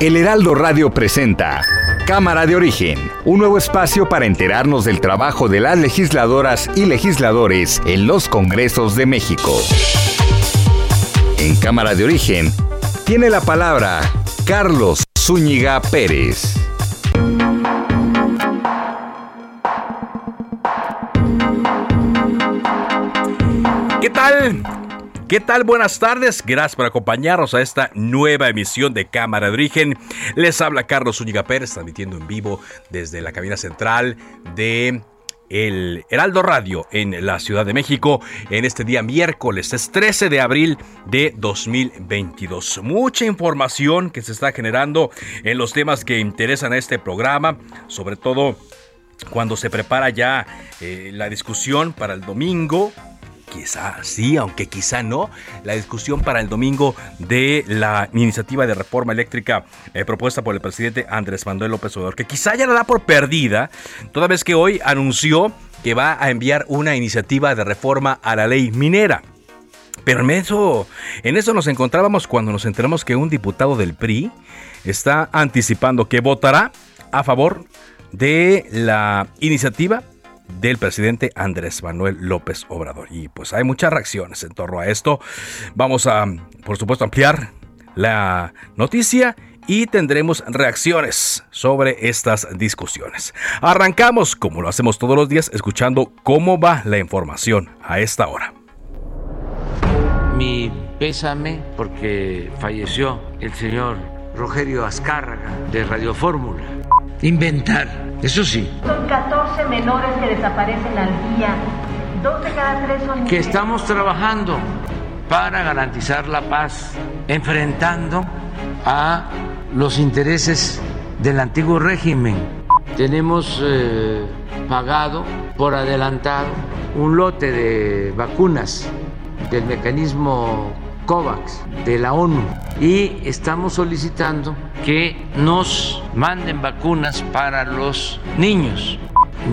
El Heraldo Radio presenta Cámara de Origen, un nuevo espacio para enterarnos del trabajo de las legisladoras y legisladores en los Congresos de México. En Cámara de Origen tiene la palabra Carlos Zúñiga Pérez. ¿Qué tal? ¿Qué tal? Buenas tardes. Gracias por acompañarnos a esta nueva emisión de Cámara de Origen. Les habla Carlos Zúñiga Pérez, transmitiendo en vivo desde la cabina central de el Heraldo Radio en la Ciudad de México en este día miércoles, es 13 de abril de 2022. Mucha información que se está generando en los temas que interesan a este programa, sobre todo cuando se prepara ya eh, la discusión para el domingo quizá sí, aunque quizá no, la discusión para el domingo de la iniciativa de reforma eléctrica eh, propuesta por el presidente Andrés Manuel López Obrador, que quizá ya la da por perdida, toda vez que hoy anunció que va a enviar una iniciativa de reforma a la ley minera. Pero en eso, en eso nos encontrábamos cuando nos enteramos que un diputado del PRI está anticipando que votará a favor de la iniciativa del presidente Andrés Manuel López Obrador. Y pues hay muchas reacciones en torno a esto. Vamos a, por supuesto, ampliar la noticia y tendremos reacciones sobre estas discusiones. Arrancamos, como lo hacemos todos los días, escuchando cómo va la información a esta hora. Mi pésame porque falleció el señor Rogerio Azcárraga de Radio Fórmula. Inventar, eso sí. Son 14 menores que desaparecen al día. Dos de cada tres son Que estamos trabajando para garantizar la paz, enfrentando a los intereses del antiguo régimen. Tenemos eh, pagado por adelantado un lote de vacunas del mecanismo COVAX de la ONU y estamos solicitando que nos manden vacunas para los niños.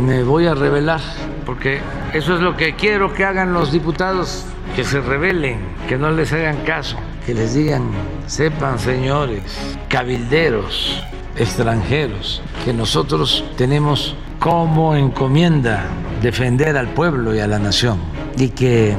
Me voy a revelar porque eso es lo que quiero que hagan los diputados, que se rebelen, que no les hagan caso, que les digan, sepan señores, cabilderos extranjeros, que nosotros tenemos como encomienda defender al pueblo y a la nación y que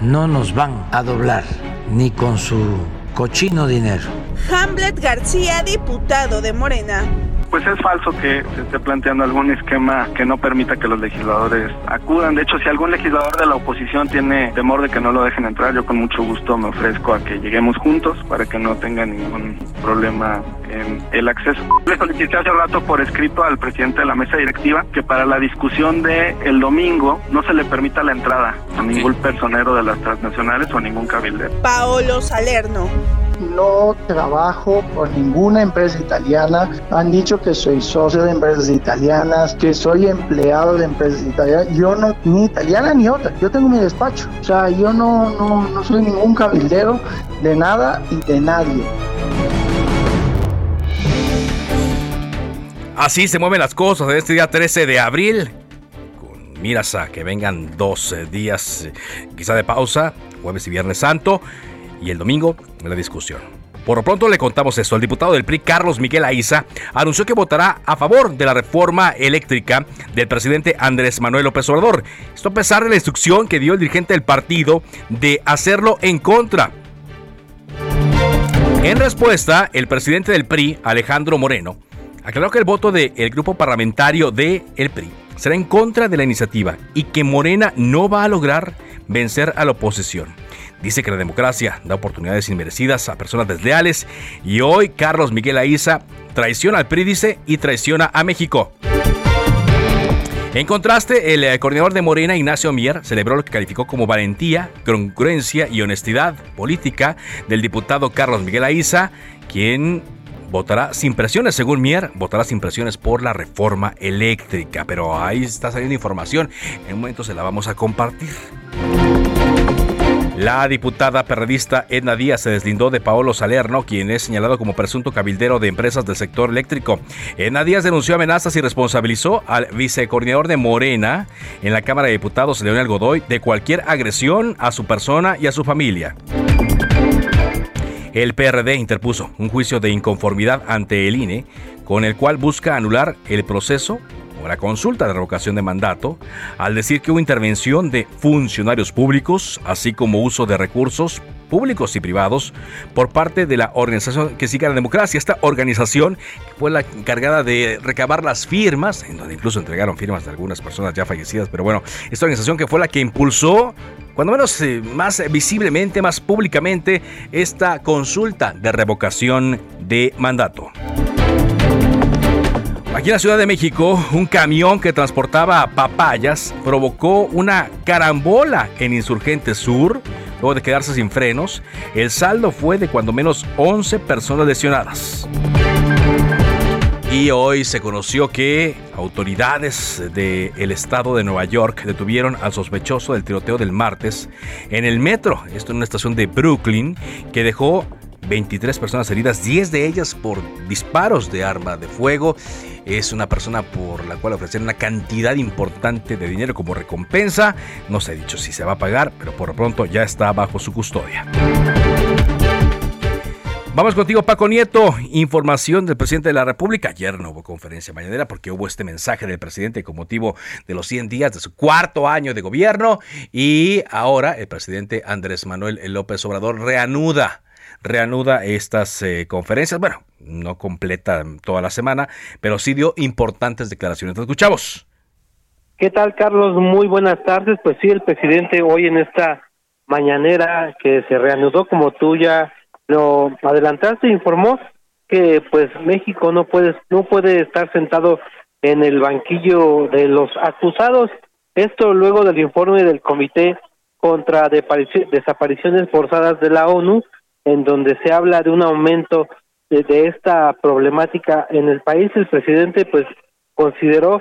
no nos van a doblar ni con su cochino dinero. Hamlet García, diputado de Morena pues es falso que se esté planteando algún esquema que no permita que los legisladores acudan. De hecho, si algún legislador de la oposición tiene temor de que no lo dejen entrar, yo con mucho gusto me ofrezco a que lleguemos juntos para que no tenga ningún problema en el acceso. Le solicité hace rato por escrito al presidente de la mesa directiva que para la discusión de el domingo no se le permita la entrada a ningún personero de las transnacionales o a ningún cabildero. Paolo Salerno no trabajo por ninguna empresa italiana. Han dicho que soy socio de empresas italianas, que soy empleado de empresas italianas. Yo no, ni italiana ni otra. Yo tengo mi despacho. O sea, yo no, no, no soy ningún cabildero de nada y de nadie. Así se mueven las cosas en este día 13 de abril. Con miras a que vengan dos días eh, quizá de pausa, jueves y viernes santo y el domingo la discusión. Por lo pronto le contamos esto. El diputado del PRI, Carlos Miguel Aiza, anunció que votará a favor de la reforma eléctrica del presidente Andrés Manuel López Obrador. Esto a pesar de la instrucción que dio el dirigente del partido de hacerlo en contra. En respuesta, el presidente del PRI, Alejandro Moreno, aclaró que el voto del grupo parlamentario de el PRI será en contra de la iniciativa y que Morena no va a lograr vencer a la oposición. Dice que la democracia da oportunidades inmerecidas a personas desleales y hoy Carlos Miguel Aiza traiciona al PRI, dice, y traiciona a México. En contraste, el eh, coordinador de Morena, Ignacio Mier, celebró lo que calificó como valentía, congruencia y honestidad política del diputado Carlos Miguel Aiza, quien votará sin presiones, según Mier, votará sin presiones por la reforma eléctrica. Pero ahí está saliendo información, en un momento se la vamos a compartir. La diputada perredista Edna Díaz se deslindó de Paolo Salerno, quien es señalado como presunto cabildero de empresas del sector eléctrico. Edna Díaz denunció amenazas y responsabilizó al vicecoordinador de Morena en la Cámara de Diputados, Leonel Godoy, de cualquier agresión a su persona y a su familia. El PRD interpuso un juicio de inconformidad ante el INE, con el cual busca anular el proceso la consulta de revocación de mandato, al decir que hubo intervención de funcionarios públicos, así como uso de recursos públicos y privados por parte de la organización que sigue la democracia. Esta organización fue la encargada de recabar las firmas, en donde incluso entregaron firmas de algunas personas ya fallecidas, pero bueno, esta organización que fue la que impulsó cuando menos eh, más visiblemente, más públicamente, esta consulta de revocación de mandato. Aquí en la Ciudad de México, un camión que transportaba papayas provocó una carambola en Insurgente Sur, luego de quedarse sin frenos. El saldo fue de cuando menos 11 personas lesionadas. Y hoy se conoció que autoridades del estado de Nueva York detuvieron al sospechoso del tiroteo del martes en el metro, esto en una estación de Brooklyn, que dejó 23 personas heridas, 10 de ellas por disparos de arma de fuego. Es una persona por la cual ofrecer una cantidad importante de dinero como recompensa. No se ha dicho si se va a pagar, pero por lo pronto ya está bajo su custodia. Vamos contigo, Paco Nieto. Información del presidente de la República. Ayer no hubo conferencia mañanera porque hubo este mensaje del presidente con motivo de los 100 días de su cuarto año de gobierno. Y ahora el presidente Andrés Manuel López Obrador reanuda reanuda estas eh, conferencias. Bueno, no completa toda la semana, pero sí dio importantes declaraciones. Te escuchamos. ¿Qué tal, Carlos? Muy buenas tardes. Pues sí, el presidente hoy en esta mañanera que se reanudó, como tú ya lo adelantaste, informó que pues México no puede no puede estar sentado en el banquillo de los acusados. Esto luego del informe del Comité contra Desapariciones Forzadas de la ONU, en donde se habla de un aumento de, esta problemática en el país, el presidente pues consideró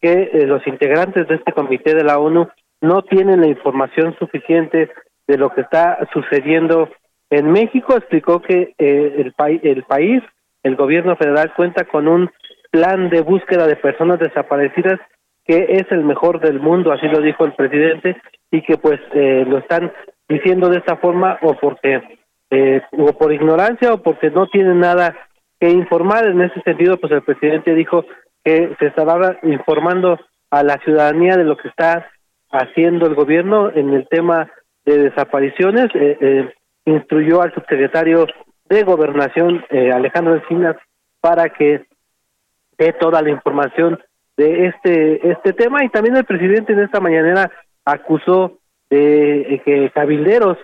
que eh, los integrantes de este comité de la ONU no tienen la información suficiente de lo que está sucediendo en México. Explicó que eh, el, el país, el gobierno federal cuenta con un plan de búsqueda de personas desaparecidas que es el mejor del mundo, así lo dijo el presidente, y que pues eh, lo están diciendo de esta forma o porque eh, o por ignorancia o porque no tienen nada que informar. En ese sentido, pues el presidente dijo que se estaba informando a la ciudadanía de lo que está haciendo el gobierno en el tema de desapariciones. Eh, eh, instruyó al subsecretario de Gobernación, Alejandro Encinas, para que dé toda la información de este este tema y también el presidente en esta mañanera acusó de que cabilderos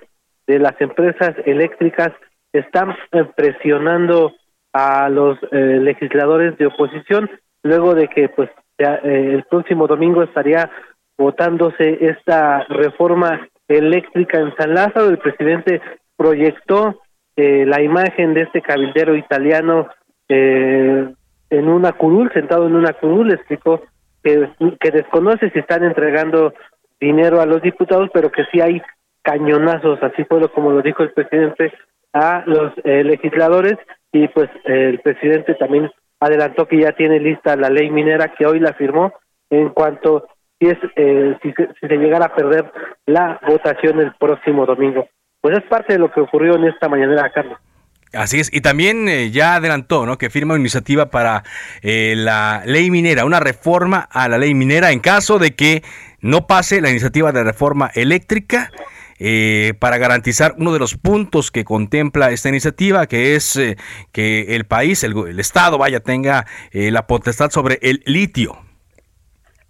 de las empresas eléctricas están eh, presionando a los eh, legisladores de oposición luego de que pues eh, el próximo domingo estaría votándose esta reforma eléctrica en San Lázaro. El presidente proyectó la imagen de este cabildero italiano en una curul sentado en una curul explicó que, que desconoce si están entregando dinero a los diputados pero que sí hay cañonazos, así fue lo, como lo dijo el presidente a los eh, legisladores y pues el presidente también adelantó que ya tiene lista la ley minera que hoy la firmó en cuanto si es eh, si, se llegara a perder la votación el próximo domingo. Pues es parte de lo que ocurrió en esta mañanera, Carlos. Así es, y también eh, ya adelantó ¿no? que firma una iniciativa para la ley minera, una reforma a la ley minera en caso de que no pase la iniciativa de reforma eléctrica eh, para garantizar uno de los puntos que contempla esta iniciativa, que es eh, que el país, el, Estado, vaya, tenga eh, la potestad sobre el litio.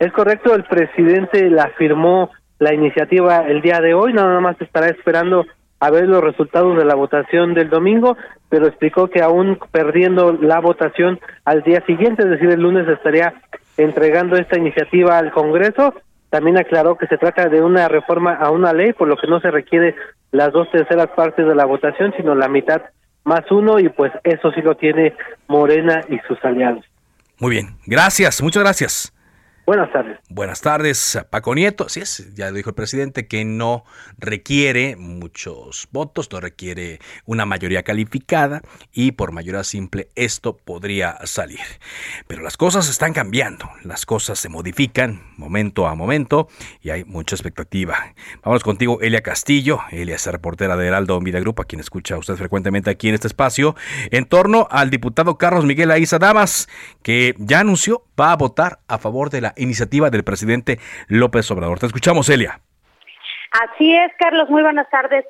Es correcto, el presidente la firmó la iniciativa el día de hoy, nada más estará esperando a ver los resultados de la votación del domingo, pero explicó que aún perdiendo la votación al día siguiente, es decir, el lunes estaría entregando esta iniciativa al Congreso. También aclaró que se trata de una reforma a una ley, por lo que no se requiere las dos terceras partes de la votación, sino la mitad más uno, y pues eso sí lo tiene Morena y sus aliados. Muy bien, gracias, muchas gracias. Buenas tardes. Buenas tardes, Paco Nieto. Así es, ya dijo el presidente que no requiere muchos votos, no requiere una mayoría calificada y por mayoría simple esto podría salir. Pero las cosas están cambiando, las cosas se modifican momento a momento y hay mucha expectativa. Vamos contigo, Elia Castillo. Elia es reportera de Heraldo Media Group, a quien escucha usted frecuentemente aquí en este espacio, en torno al diputado Carlos Miguel Aiza Damas, que ya anunció va a votar a favor de la iniciativa del presidente López Obrador. Te escuchamos, Elia. Así es, Carlos. Muy buenas tardes.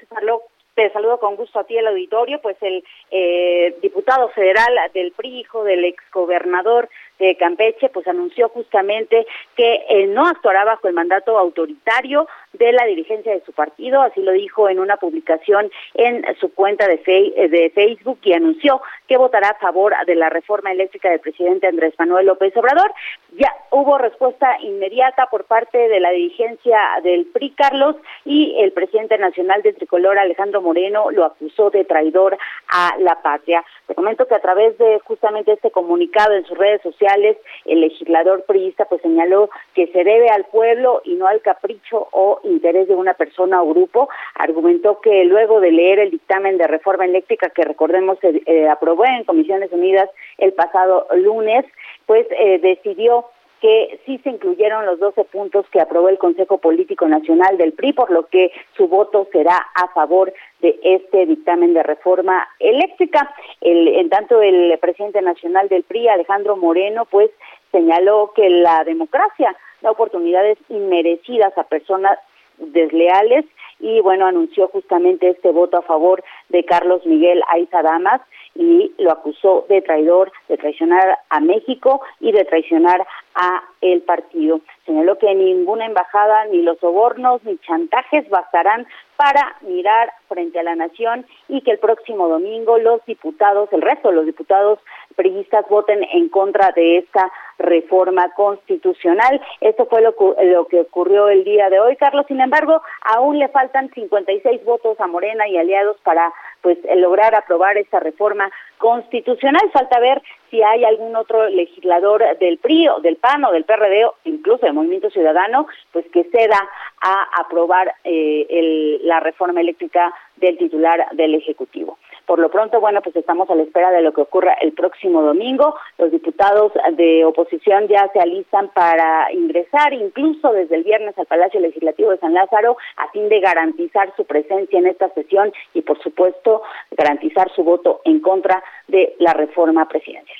Te saludo, con gusto a ti el auditorio. Pues el eh, diputado federal del PRI, hijo del exgobernador de Campeche, pues anunció justamente que él no actuará bajo el mandato autoritario de la dirigencia de su partido, así lo dijo en una publicación en su cuenta de, de Facebook y anunció que votará a favor de la reforma eléctrica del presidente Andrés Manuel López Obrador. Ya hubo respuesta inmediata por parte de la dirigencia del PRI, Carlos, y el presidente nacional del tricolor, Alejandro Moreno, lo acusó de traidor a la patria. Te comento que a través de justamente este comunicado en sus redes sociales, el legislador priista pues señaló que se debe al pueblo y no al capricho o interés de una persona o grupo. Argumentó que luego de leer el dictamen de reforma eléctrica que recordemos se eh, aprobó en Comisiones Unidas el pasado lunes, pues eh, decidió que sí se incluyeron los 12 puntos que aprobó el Consejo Político Nacional del PRI, por lo que su voto será a favor de este dictamen de reforma eléctrica. El, en tanto, el presidente nacional del PRI, Alejandro Moreno, pues señaló que la democracia da oportunidades inmerecidas a personas desleales y bueno, anunció justamente este voto a favor de Carlos Miguel Aiza Damas y lo acusó de traidor, de traicionar a México y de traicionar a el partido. Señaló que ninguna embajada, ni los sobornos, ni chantajes bastarán para mirar frente a la nación y que el próximo domingo los diputados, el resto de los diputados priistas voten en contra de esta reforma constitucional. Esto fue lo, lo, que ocurrió el día de hoy, Carlos. Sin embargo, aún le faltan 56 votos a Morena y aliados para pues lograr aprobar esta reforma constitucional. Falta ver si hay algún otro legislador del PRI o del PAN o del PRD o incluso del Movimiento Ciudadano, pues que ceda a aprobar eh, la reforma eléctrica del titular del Ejecutivo. Por lo pronto, bueno, pues estamos a la espera de lo que ocurra el próximo domingo. Los diputados de oposición ya se alistan para ingresar incluso desde el viernes al Palacio Legislativo de San Lázaro a fin de garantizar su presencia en esta sesión y, por supuesto, garantizar su voto en contra de la reforma presidencial.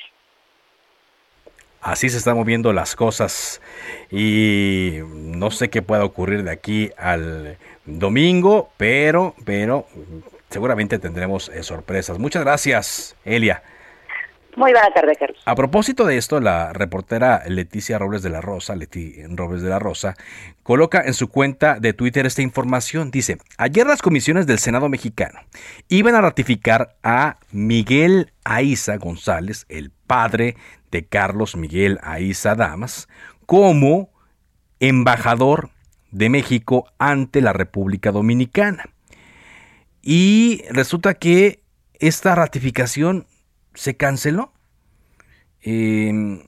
Así se están moviendo las cosas y no sé qué pueda ocurrir de aquí al domingo, pero, pero seguramente tendremos eh, sorpresas. Muchas gracias, Elia. Muy buena tarde, Carlos. A propósito de esto, la reportera Leticia Robles de la Rosa, Leti Robles de la Rosa, coloca en su cuenta de Twitter esta información. Dice, ayer las comisiones del Senado mexicano iban a ratificar a Miguel Aiza González, el padre de Carlos Miguel Aiza Damas, como embajador de México ante la República Dominicana. Y resulta que esta ratificación se canceló. Em,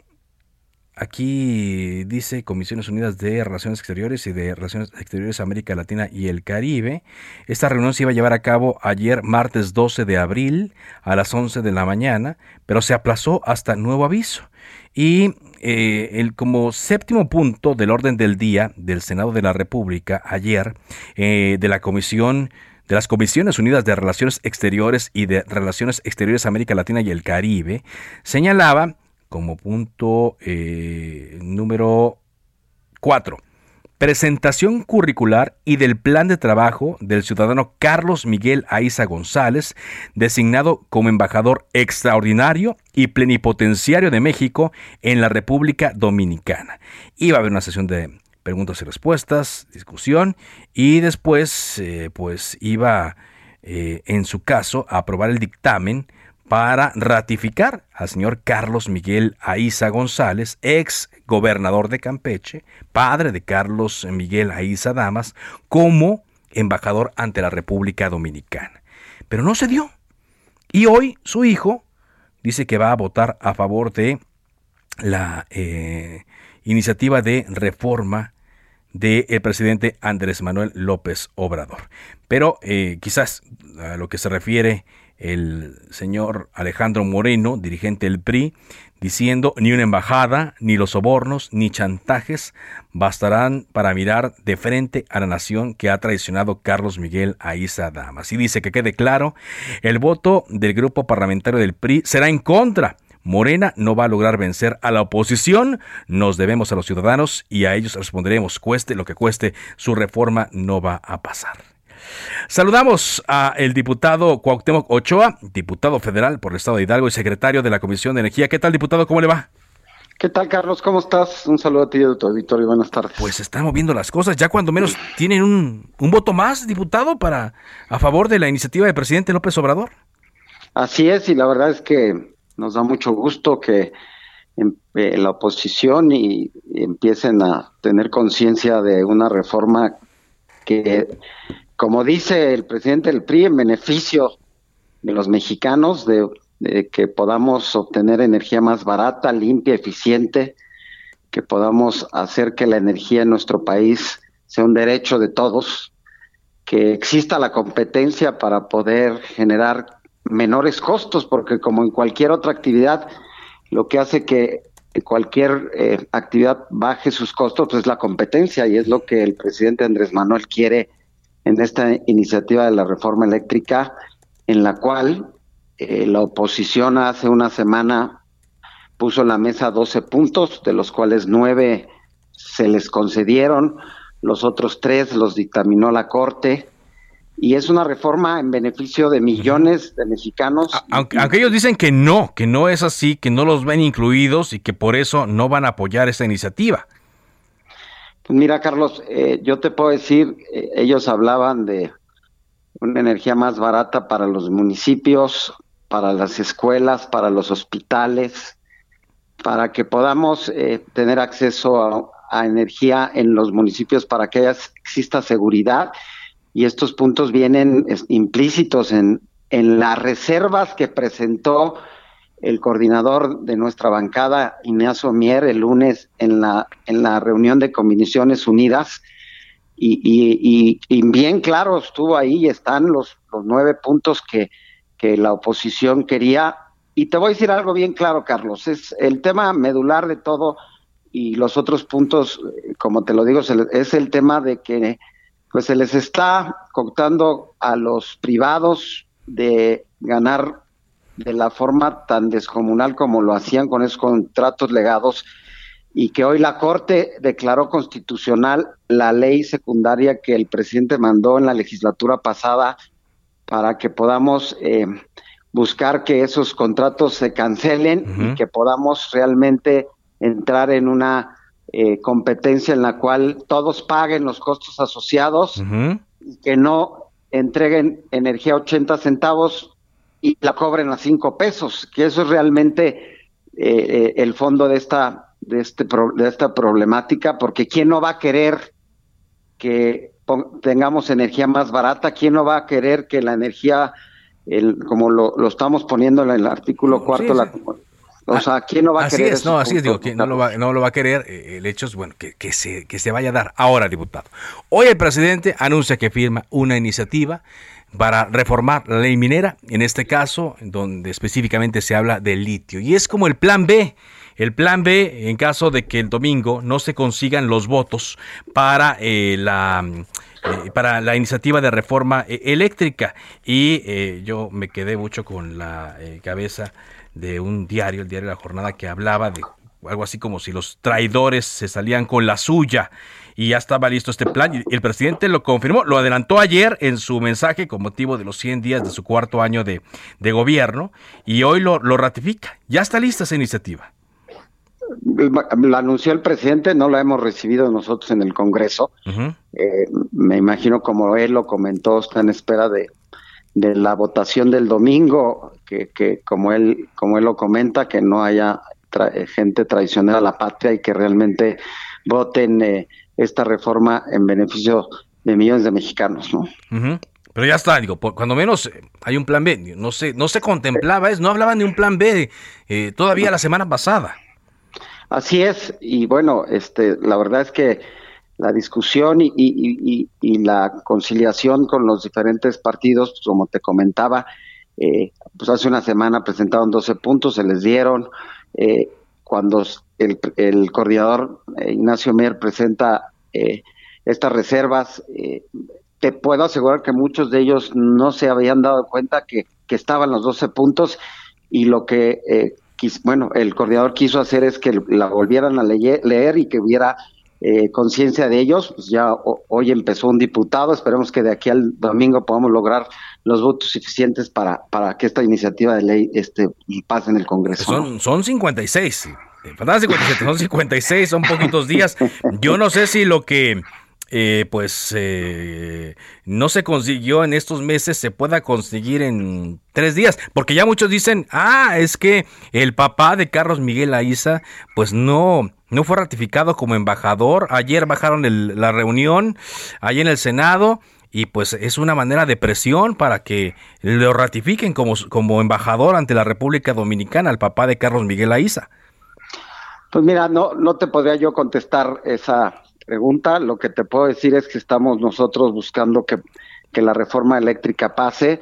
aquí dice Comisiones Unidas de Relaciones Exteriores y de Relaciones Exteriores América Latina y el Caribe. Esta reunión se iba a llevar a cabo ayer martes 12 de abril a las 11 de la mañana, pero se aplazó hasta nuevo aviso. Y eh, el, como séptimo punto del orden del día del Senado de la República ayer, eh, de la Comisión de las Comisiones Unidas de Relaciones Exteriores y de Relaciones Exteriores América Latina y el Caribe, señalaba como punto eh, número 4, presentación curricular y del plan de trabajo del ciudadano Carlos Miguel Aiza González, designado como embajador extraordinario y plenipotenciario de México en la República Dominicana. Iba a haber una sesión de preguntas y respuestas, discusión y después eh, pues iba eh, en su caso a aprobar el dictamen para ratificar al señor Carlos Miguel Aiza González, ex gobernador de Campeche, padre de Carlos Miguel Aiza Damas, como embajador ante la República Dominicana. Pero no se dio. Y hoy su hijo dice que va a votar a favor de la eh, iniciativa de reforma del presidente Andrés Manuel López Obrador. Pero eh, quizás a lo que se refiere el señor Alejandro Moreno, dirigente del PRI, diciendo ni una embajada, ni los sobornos, ni chantajes bastarán para mirar de frente a la nación que ha traicionado Carlos Miguel Aiza Damas. Y dice que quede claro, el voto del grupo parlamentario del PRI será en contra. Morena no va a lograr vencer a la oposición, nos debemos a los ciudadanos y a ellos responderemos, cueste lo que cueste, su reforma no va a pasar. Saludamos a el diputado Cuauhtémoc Ochoa, diputado federal por el Estado de Hidalgo y secretario de la Comisión de Energía. ¿Qué tal, diputado? ¿Cómo le va? ¿Qué tal, Carlos? ¿Cómo estás? Un saludo a ti y a tu auditorio. Buenas tardes. Pues están moviendo las cosas. Ya cuando menos tienen un, un voto más, diputado, para a favor de la iniciativa del presidente López Obrador. Así es, y la verdad es que nos da mucho gusto que em, eh, la oposición y, y empiecen a tener conciencia de una reforma que como dice el presidente del PRI, en beneficio de los mexicanos, de, que podamos obtener energía más barata, limpia, eficiente, que podamos hacer que la energía en nuestro país sea un derecho de todos, que exista la competencia para poder generar menores costos, porque como en cualquier otra actividad, lo que hace que cualquier eh, actividad baje sus costos, pues es la competencia y es lo que el presidente Andrés Manuel quiere en esta iniciativa de la reforma eléctrica, en la cual eh, la oposición hace una semana puso en la mesa 12 puntos, de los cuales nueve se les concedieron, los otros tres los dictaminó la Corte, y es una reforma en beneficio de millones de mexicanos. Aunque, aunque, ellos dicen que no, que no es así, que no los ven incluidos y que por eso no van a apoyar esta iniciativa. Pues mira, Carlos, eh, yo te puedo decir, eh, ellos hablaban de una energía más barata para los municipios, para las escuelas, para los hospitales, para que podamos eh, tener acceso a, energía en los municipios para que exista seguridad. Y estos puntos vienen implícitos en, en las reservas que presentó el coordinador de nuestra bancada, Ignacio Mier, el lunes en la, en la reunión de Comisiones Unidas. Y, bien claro estuvo ahí y están los, los nueve puntos que, que la oposición quería. Y te voy a decir algo bien claro, Carlos, es el tema medular de todo y los otros puntos, como te lo digo, es el tema de que pues se les está contando a los privados de ganar de la forma tan descomunal como lo hacían con esos contratos legados y que hoy la Corte declaró constitucional la ley secundaria que el presidente mandó en la legislatura pasada para que podamos eh, buscar que esos contratos se cancelen y que podamos realmente entrar en una eh, competencia en la cual todos paguen los costos asociados y que no entreguen energía a 80 centavos y la cobren a cinco pesos, que eso es realmente eh, eh, el fondo de esta, de, este de esta problemática, porque ¿quién no va a querer que tengamos energía más barata? ¿Quién no va a querer que la energía, el, como lo, lo estamos poniendo en el artículo cuarto, La, o sea, ¿quién no va a querer? Es, no, así es, digo, ¿quién no lo va, no lo va a querer? Eh, el hecho es, bueno, que, que, se, que se vaya a dar. Ahora, diputado, hoy el presidente anuncia que firma una iniciativa para reformar la ley minera, en este caso, donde específicamente se habla del litio. Y es como el plan B. El plan B, en caso de que el domingo no se consigan los votos para eh, la eh, para la iniciativa de reforma eh, eléctrica. Y yo me quedé mucho con la cabeza de un diario, el diario de la jornada, que hablaba de algo así como si los traidores se salían con la suya y ya estaba listo este plan. Y el presidente lo confirmó, lo adelantó ayer en su mensaje con motivo de los 100 días de su cuarto año de, gobierno y hoy lo, lo ratifica. Ya está lista esa iniciativa. La anunció el presidente, no la hemos recibido nosotros en el Congreso. Eh, me imagino como él lo comentó, está en espera de, de la votación del domingo, que, que como él como él lo comenta, que no haya gente traicionera a la patria y que realmente voten eh, esta reforma en beneficio de millones de mexicanos, ¿no? Pero ya está, digo, cuando menos eh, hay un plan B. No se, no se contemplaba eso, no hablaban de un plan B eh, todavía la semana pasada. Así es, y bueno, este, la verdad es que la discusión y, y, la conciliación con los diferentes partidos, pues, como te comentaba, eh, pues hace una semana presentaron 12 puntos, se les dieron. Eh, cuando el, el coordinador eh, Ignacio Mier presenta eh, estas reservas, eh, te puedo asegurar que muchos de ellos no se habían dado cuenta que, estaban los 12 puntos y lo que, eh, bueno, el coordinador quiso hacer es que la volvieran a leer y que hubiera eh, conciencia de ellos. Pues ya hoy empezó un diputado, esperemos que de aquí al domingo podamos lograr los votos suficientes para, para que esta iniciativa de ley este, pase en el Congreso. Son, son 56. Faltan 57, son 56, son poquitos días. Yo no sé si lo que eh, pues eh, no se consiguió en estos meses se pueda conseguir en tres días, porque ya muchos dicen, ah, es que el papá de Carlos Miguel Aiza, pues no, no fue ratificado como embajador. Ayer bajaron el, la reunión ahí en el Senado y pues es una manera de presión para que lo ratifiquen como, como embajador ante la República Dominicana al papá de Carlos Miguel Aiza. Pues mira, no, no te podría yo contestar esa pregunta. Lo que te puedo decir es que estamos nosotros buscando que, que la reforma eléctrica pase.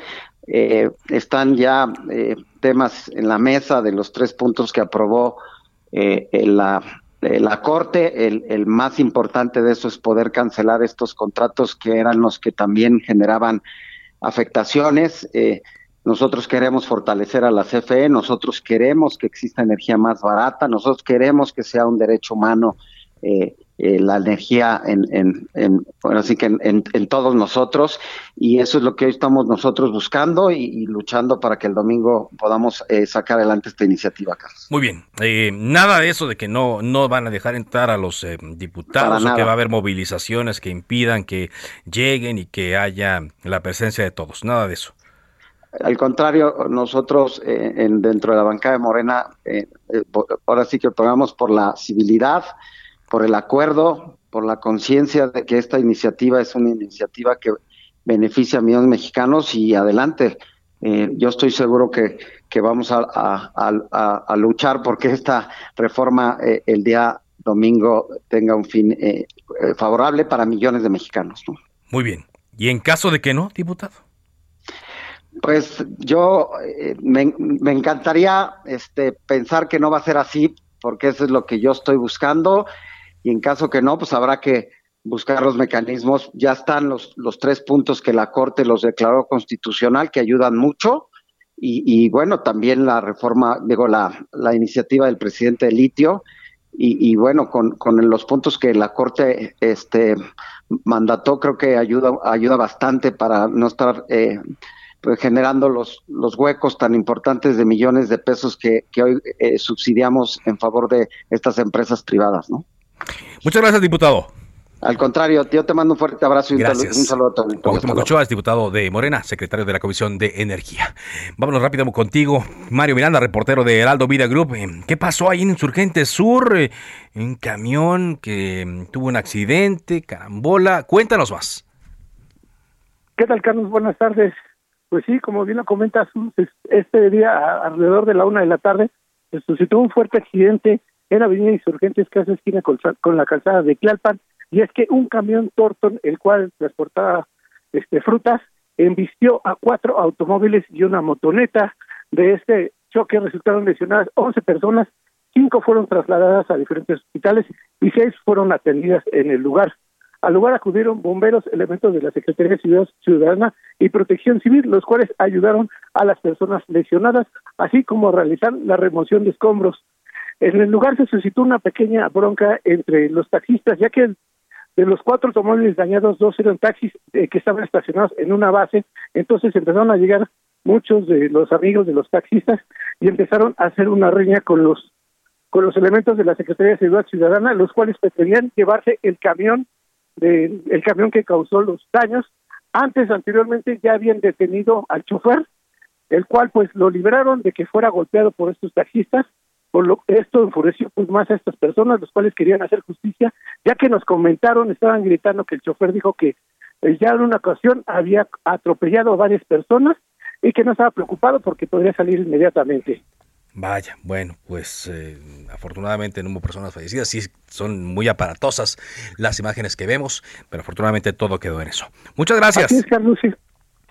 Eh, están ya eh, temas en la mesa de los tres puntos que aprobó eh, la, la Corte. El, el, más importante de eso es poder cancelar estos contratos que eran los que también generaban afectaciones. Eh, nosotros queremos fortalecer a la CFE, nosotros queremos que exista energía más barata, nosotros queremos que sea un derecho humano eh, eh, la energía en, en, en bueno, así que en, en, todos nosotros y eso es lo que hoy estamos nosotros buscando y, y luchando para que el domingo podamos eh, sacar adelante esta iniciativa, Carlos. Muy bien, eh, nada de eso de que no no van a dejar entrar a los eh, diputados o que va a haber movilizaciones que impidan que lleguen y que haya la presencia de todos, nada de eso. Al contrario, nosotros eh, en, dentro de la bancada de Morena, eh, ahora sí que pagamos por la civilidad, por el acuerdo, por la conciencia de que esta iniciativa es una iniciativa que beneficia a millones de mexicanos y adelante. Eh, yo estoy seguro que, que vamos a, a, a, a, luchar porque esta reforma eh, el día domingo tenga un fin eh, favorable para millones de mexicanos. ¿no? Muy bien. ¿Y en caso de que no, diputado? Pues yo eh, me, me, encantaría este, pensar que no va a ser así, porque eso es lo que yo estoy buscando, y en caso que no, pues habrá que buscar los mecanismos. Ya están los, los tres puntos que la Corte los declaró constitucional, que ayudan mucho, y, bueno, también la reforma, digo, la, la iniciativa del presidente de Litio, y, y, bueno, con, con, los puntos que la Corte este, mandató, creo que ayuda, ayuda bastante para no estar eh, pues, generando los, los huecos tan importantes de millones de pesos que, que hoy eh, subsidiamos en favor de estas empresas privadas. ¿no? Muchas gracias, diputado. Al contrario, yo te mando un fuerte abrazo y Gracias. un saludo a todos. Cuauhtémoc Ochoa es diputado de Morena, secretario de la Comisión de Energía. Vámonos rápido contigo. Mario Miranda, reportero de Heraldo Vida Group. ¿Qué pasó ahí en Insurgente Sur? Un camión que tuvo un accidente, carambola. Cuéntanos más. ¿Qué tal, Carlos? Buenas tardes. Pues sí, como bien lo comentas, este día, alrededor de la una de la tarde, se suscitó un fuerte accidente en Avenida Insurgentes, casi esquina con, la calzada de Tlalpan, y es que un camión Torton, el cual transportaba este, frutas, embistió a cuatro automóviles y una motoneta. De este choque resultaron lesionadas 11 personas, cinco fueron trasladadas a diferentes hospitales y seis fueron atendidas en el lugar. Al lugar acudieron bomberos, elementos de la Secretaría de Ciudad Ciudadana y Protección Civil, los cuales ayudaron a las personas lesionadas, así como realizar la remoción de escombros. En el lugar se suscitó una pequeña bronca entre los taxistas, ya que de los cuatro automóviles dañados, dos eran taxis eh, que estaban estacionados en una base, entonces empezaron a llegar muchos de los amigos de los taxistas y empezaron a hacer una riña con los con los elementos de la Secretaría de Seguridad Ciudadana, los cuales pretendían llevarse el camión de, el camión que causó los daños. Antes, anteriormente, ya habían detenido al chofer, el cual pues lo libraron de que fuera golpeado por estos taxistas, por lo esto enfureció pues más a estas personas, los cuales querían hacer justicia, ya que nos comentaron, estaban gritando que el chofer dijo que eh, ya en una ocasión había atropellado a varias personas y que no estaba preocupado porque podría salir inmediatamente. Vaya, bueno, pues eh, afortunadamente no hubo personas fallecidas, sí son muy aparatosas las imágenes que vemos, pero afortunadamente todo quedó en eso. Muchas gracias. Es, Carlos, sí.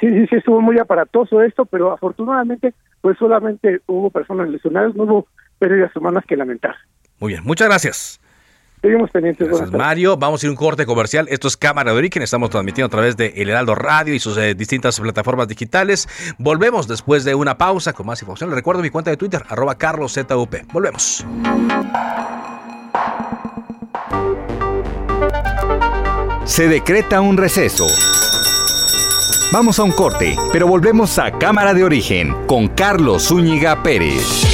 sí, sí, estuvo muy aparatoso esto, pero afortunadamente pues solamente hubo personas lesionadas, no hubo pérdidas humanas que lamentar. Muy bien, muchas gracias. Seguimos pendientes. Gracias, Mario. Vamos a ir a un corte comercial. Esto es Cámara de Origen. Estamos transmitiendo a través de El Heraldo Radio y sus eh, distintas plataformas digitales. Volvemos después de una pausa con más información. Les recuerdo mi cuenta de Twitter, arroba carloszup. Volvemos. Se decreta un receso. Vamos a un corte, pero volvemos a Cámara de Origen con Carlos Zúñiga Pérez.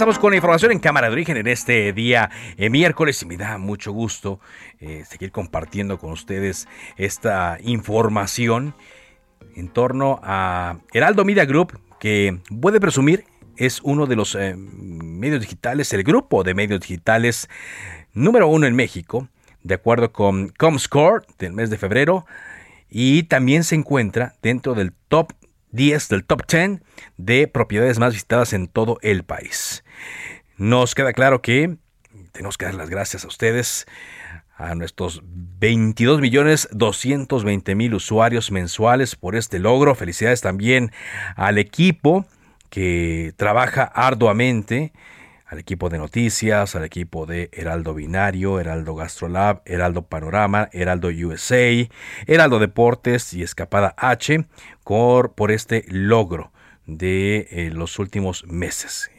Avanzamos con la información en Cámara de Origen en este día eh, miércoles y me da mucho gusto eh, seguir compartiendo con ustedes esta información en torno a Heraldo Media Group que puede presumir es uno de los eh, medios digitales, el grupo de medios digitales número uno en México, de acuerdo con Comscore del mes de febrero, y también se encuentra dentro del top 10 del top 10 de propiedades más visitadas en todo el país. Nos queda claro que tenemos que dar las gracias a ustedes, a nuestros 22 millones 220 mil usuarios mensuales por este logro. Felicidades también al equipo que trabaja arduamente al equipo de noticias, al equipo de Heraldo Binario, Heraldo Gastrolab, Heraldo Panorama, Heraldo USA, Heraldo Deportes y Escapada H por, por este logro de eh, los últimos meses.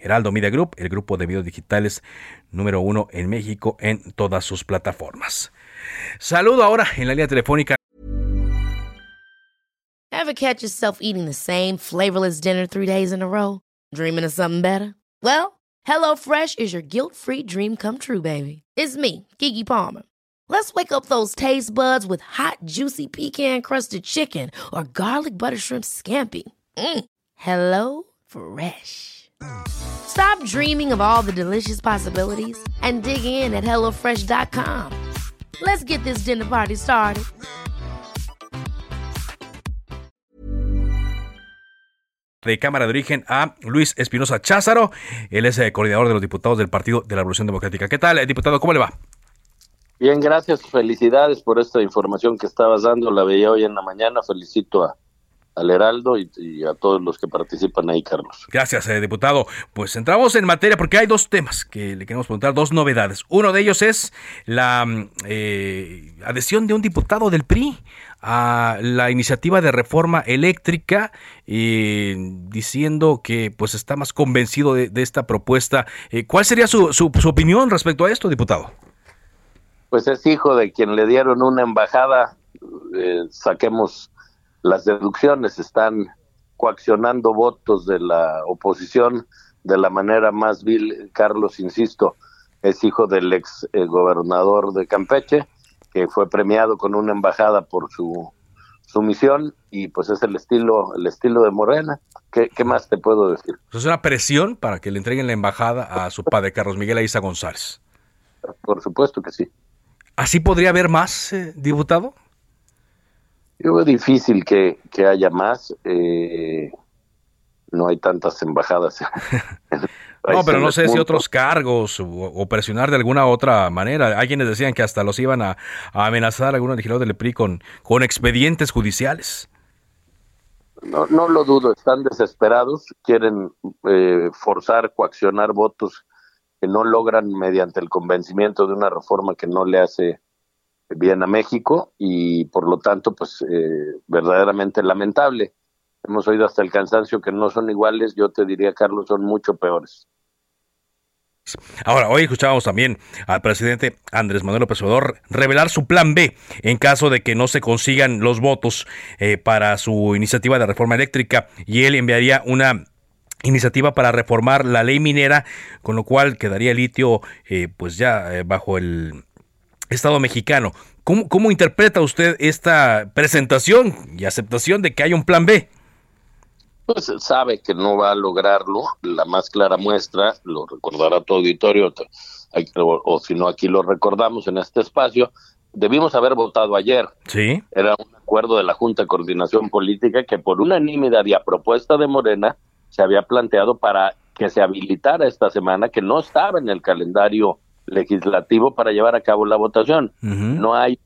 Heraldo Media Group, el grupo de videos digitales número uno en México en todas sus plataformas. Saludo ahora en la línea telefónica. Ever catch yourself eating the same flavorless dinner three days in a row? Dreaming of something better? Well, HelloFresh is your guilt-free dream come true, baby. It's me, Kiki Palmer. Let's wake up those taste buds with hot, juicy pecan-crusted chicken or garlic butter shrimp scampi. Mm. Hello Fresh. Stop dreaming of all the delicious possibilities and dig in at HelloFresh.com. Let's get this dinner party started. de Cámara de Origen a Luis Espinosa Cházaro. Él es el eh, coordinador de los diputados del Partido de la Revolución Democrática. ¿Qué tal, eh, diputado? ¿Cómo le va? Bien, gracias. Felicidades por esta información que estabas dando. La veía hoy en la mañana. Felicito a, al Heraldo y, a todos los que participan ahí, Carlos. Gracias, eh, diputado. Pues entramos en materia porque hay dos temas que le queremos preguntar, dos novedades. Uno de ellos es la mm, adhesión de un diputado del PRI a la iniciativa de reforma eléctrica y diciendo que pues está más convencido de, esta propuesta. Eh, ¿Cuál sería su, su, opinión respecto a esto, diputado? Pues es hijo de quien le dieron una embajada, eh, saquemos las deducciones, están coaccionando votos de la oposición de la manera más vil. Carlos, insisto, es hijo del ex eh, gobernador de Campeche que fue premiado con una embajada por su, su misión y pues es el estilo el estilo de Morena. ¿Qué, qué más te puedo decir? ¿Es una presión para que le entreguen la embajada a su padre, Carlos Miguel Aiza González? Por supuesto que sí. ¿Así podría haber más, eh, diputado? Yo veo difícil que, que haya más. Eh, no hay tantas embajadas No, pero no sé si otros cargos o, presionar de alguna otra manera. Hay quienes decían que hasta los iban a, amenazar a algunos legisladores del PRI con, con expedientes judiciales. No, no lo dudo, están desesperados, quieren eh, forzar, coaccionar votos que no logran mediante el convencimiento de una reforma que no le hace bien a México y por lo tanto, pues eh, verdaderamente lamentable. Hemos oído hasta el cansancio que no son iguales, yo te diría, Carlos, son mucho peores. Ahora, hoy escuchábamos también al presidente Andrés Manuel López Obrador revelar su plan B en caso de que no se consigan los votos eh, para su iniciativa de reforma eléctrica y él enviaría una iniciativa para reformar la ley minera, con lo cual quedaría el litio eh, pues ya eh, bajo el Estado mexicano. ¿Cómo, ¿Cómo interpreta usted esta presentación y aceptación de que hay un plan B? pues sabe que no va a lograrlo. La más clara muestra, lo recordará tu auditorio, o, o, si no aquí lo recordamos en este espacio, debimos haber votado ayer. Sí. Era un acuerdo de la Junta de Coordinación Política que por unanimidad y a propuesta de Morena se había planteado para que se habilitara esta semana, que no estaba en el calendario legislativo para llevar a cabo la votación. No hay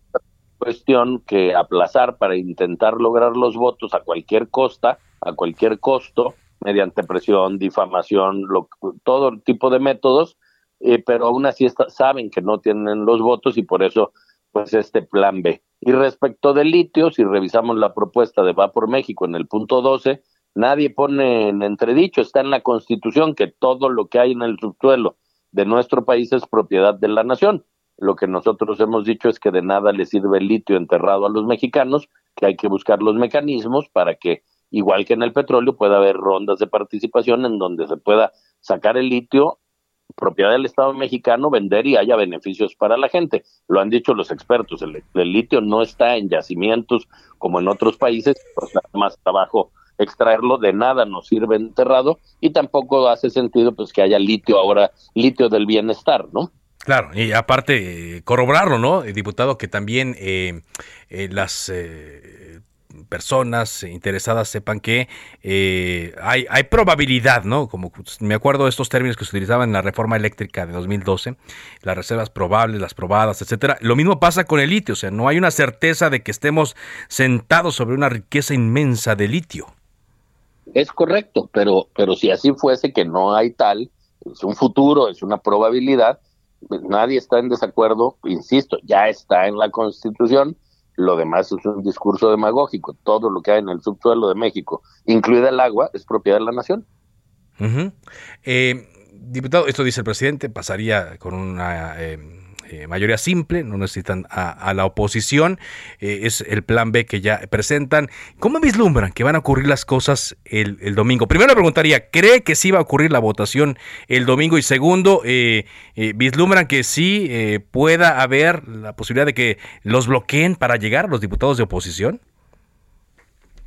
cuestión que aplazar para intentar lograr los votos a cualquier costa a cualquier costo, mediante presión, difamación, todo tipo de métodos, eh, pero aún así saben que no tienen los votos y por eso, pues este plan B. Y respecto del litio, si revisamos la propuesta de Va por México en el punto 12, nadie pone en entredicho, está en la Constitución que todo lo que hay en el subsuelo de nuestro país es propiedad de la nación. Lo que nosotros hemos dicho es que de nada le sirve el litio enterrado a los mexicanos, que hay que buscar los mecanismos para que igual que en el petróleo, puede haber rondas de participación en donde se pueda sacar el litio, propiedad del Estado mexicano, vender y haya beneficios para la gente. Lo han dicho los expertos, el, litio no está en yacimientos como en otros países, pues más trabajo extraerlo, de nada nos sirve enterrado y tampoco hace sentido pues que haya litio ahora, litio del bienestar, ¿no? Claro, y aparte corroborarlo, ¿no? Diputado, que también eh, eh, las eh, personas interesadas sepan que eh, hay, hay probabilidad, ¿no? Como me acuerdo de estos términos que se utilizaban en la reforma eléctrica de 2012, las reservas probables, las probadas, etcétera. Lo mismo pasa con el litio, o sea, no hay una certeza de que estemos sentados sobre una riqueza inmensa de litio. Es correcto, pero, pero si así fuese que no hay tal, es un futuro, es una probabilidad, pues nadie está en desacuerdo, insisto, ya está en la Constitución, lo demás es un discurso demagógico. Todo lo que hay en el subsuelo de México, incluida el agua, es propiedad de la nación. Eh, diputado, esto dice el presidente, pasaría con una eh, eh, mayoría simple, no necesitan a, la oposición, eh, es el plan B que ya presentan. ¿Cómo vislumbran que van a ocurrir las cosas el, domingo? Primero le preguntaría, ¿cree que sí va a ocurrir la votación el domingo? Y segundo, eh, ¿vislumbran que sí pueda haber la posibilidad de que los bloqueen para llegar los diputados de oposición?